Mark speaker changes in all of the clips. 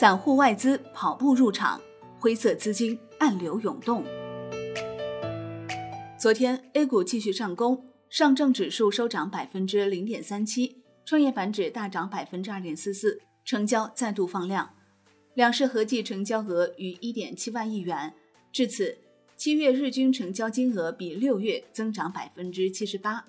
Speaker 1: 散户外资跑步入场，灰色资金暗流涌动。昨天 A 股继续上攻，上证指数收涨百分之零点三七，创业板指大涨百分之二点四四，成交再度放量，两市合计成交额逾一点七万亿元。至此，七月日均成交金额比六月增长百分之七十八。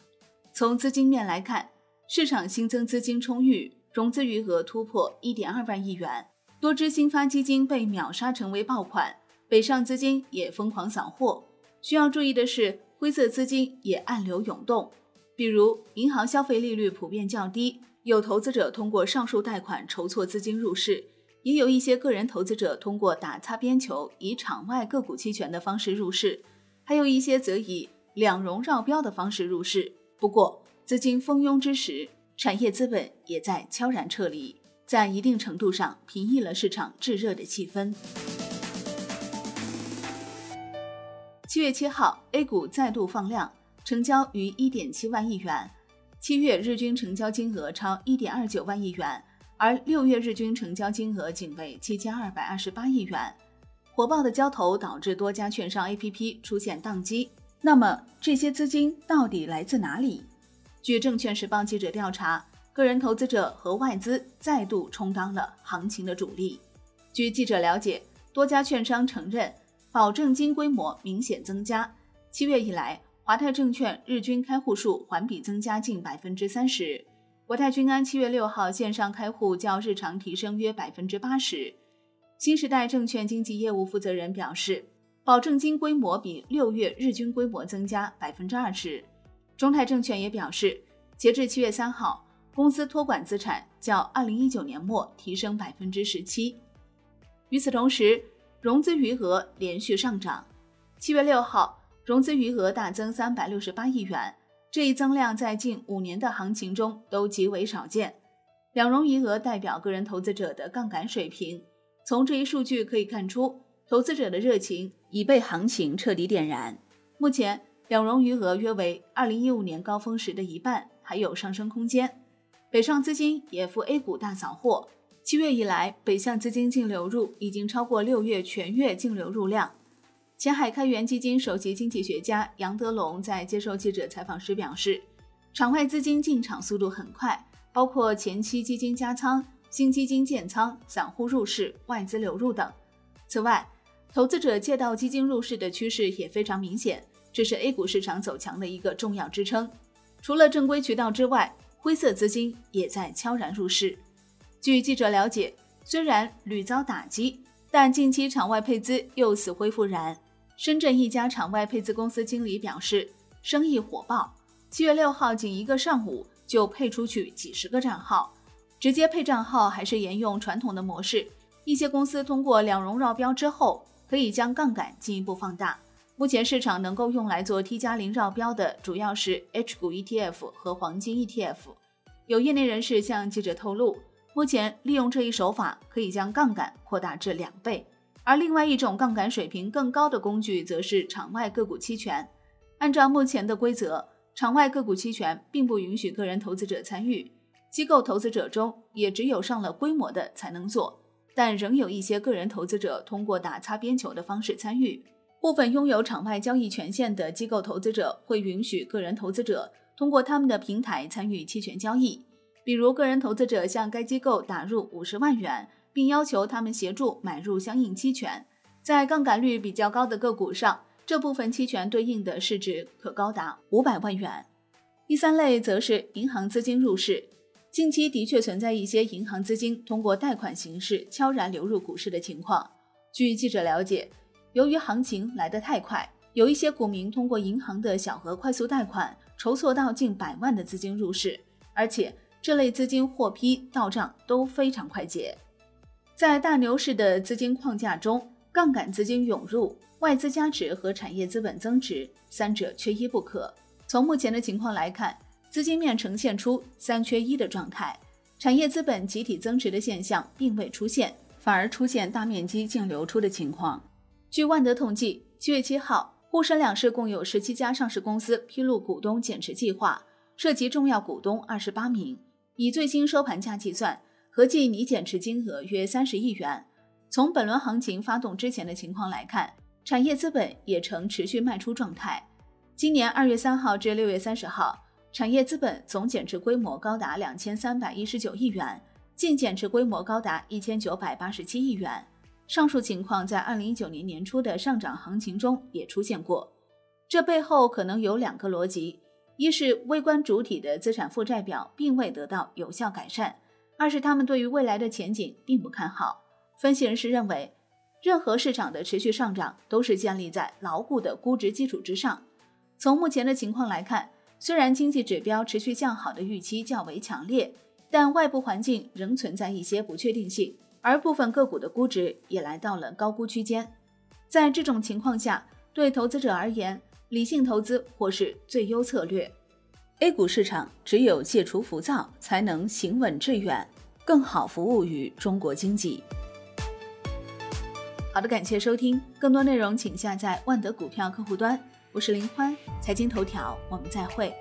Speaker 1: 从资金面来看，市场新增资金充裕，融资余额突破一点二万亿元，多只新发基金被秒杀成为爆款，北上资金也疯狂扫货。需要注意的是，灰色资金也暗流涌动，比如银行消费利率普遍较低，有投资者通过上述贷款筹措资金入市，也有一些个人投资者通过打擦边球，以场外个股期权的方式入市，还有一些则以两融绕标的方式入市。不过，资金蜂拥之时，产业资本也在悄然撤离，在一定程度上平抑了市场炙热的气氛。七月七号，A 股再度放量，成交逾一点七万亿元，七月日均成交金额超一点二九万亿元，而六月日均成交金额仅为七千二百二十八亿元。火爆的交投导致多家券商 APP 出现宕机。那么，这些资金到底来自哪里？据证券时报记者调查，个人投资者和外资再度充当了行情的主力。据记者了解，多家券商承认。保证金规模明显增加。七月以来，华泰证券日均开户数环比增加近百分之三十。国泰君安七月六号线上开户较日常提升约百分之八十。新时代证券经纪业务负责人表示，保证金规模比六月日均规模增加百分之二十。中泰证券也表示，截至七月三号，公司托管资产较二零一九年末提升百分之十七。与此同时，融资余额连续上涨，七月六号融资余额大增三百六十八亿元，这一增量在近五年的行情中都极为少见。两融余额代表个人投资者的杠杆水平，从这一数据可以看出，投资者的热情已被行情彻底点燃。目前两融余额约为二零一五年高峰时的一半，还有上升空间。北上资金也赴 A 股大扫货。七月以来，北向资金净流入已经超过六月全月净流入量。前海开源基金首席经济学家杨德龙在接受记者采访时表示，场外资金进场速度很快，包括前期基金加仓、新基金建仓、散户入市、外资流入等。此外，投资者借道基金入市的趋势也非常明显，这是 A 股市场走强的一个重要支撑。除了正规渠道之外，灰色资金也在悄然入市。据记者了解，虽然屡遭打击，但近期场外配资又死灰复燃。深圳一家场外配资公司经理表示，生意火爆，七月六号仅一个上午就配出去几十个账号，直接配账号还是沿用传统的模式。一些公司通过两融绕标之后，可以将杠杆进一步放大。目前市场能够用来做 T 加零绕标的，主要是 H 股 ETF 和黄金 ETF。有业内人士向记者透露。目前利用这一手法，可以将杠杆扩大至两倍。而另外一种杠杆水平更高的工具，则是场外个股期权。按照目前的规则，场外个股期权并不允许个人投资者参与，机构投资者中也只有上了规模的才能做。但仍有一些个人投资者通过打擦边球的方式参与。部分拥有场外交易权限的机构投资者会允许个人投资者通过他们的平台参与期权交易。比如，个人投资者向该机构打入五十万元，并要求他们协助买入相应期权。在杠杆率比较高的个股上，这部分期权对应的市值可高达五百万元。第三类则是银行资金入市。近期的确存在一些银行资金通过贷款形式悄然流入股市的情况。据记者了解，由于行情来得太快，有一些股民通过银行的小额快速贷款筹措到近百万的资金入市，而且。这类资金获批到账都非常快捷，在大牛市的资金框架中，杠杆资金涌入、外资加持和产业资本增值三者缺一不可。从目前的情况来看，资金面呈现出三缺一的状态，产业资本集体增值的现象并未出现，反而出现大面积净流出的情况。据万德统计，七月七号，沪深两市共有十七家上市公司披露股东减持计划，涉及重要股东二十八名。以最新收盘价计算，合计拟减持金额约三十亿元。从本轮行情发动之前的情况来看，产业资本也呈持续卖出状态。今年二月三号至六月三十号，产业资本总减持规模高达两千三百一十九亿元，净减持规模高达一千九百八十七亿元。上述情况在二零一九年年初的上涨行情中也出现过。这背后可能有两个逻辑：一是微观主体的资产负债表并未得到有效改善；二是他们对于未来的前景并不看好。分析人士认为，任何市场的持续上涨都是建立在牢固的估值基础之上。从目前的情况来看，虽然经济指标持续向好的预期较为强烈，但外部环境仍存在一些不确定性，而部分个股的估值也来到了高估区间。在这种情况下，对投资者而言，理性投资或是最优策略。A 股市场只有戒除浮躁，才能行稳致远，更好服务于中国经济。好的，感谢收听，更多内容请下载万德股票客户端。我是林欢，财经头条，我们再会。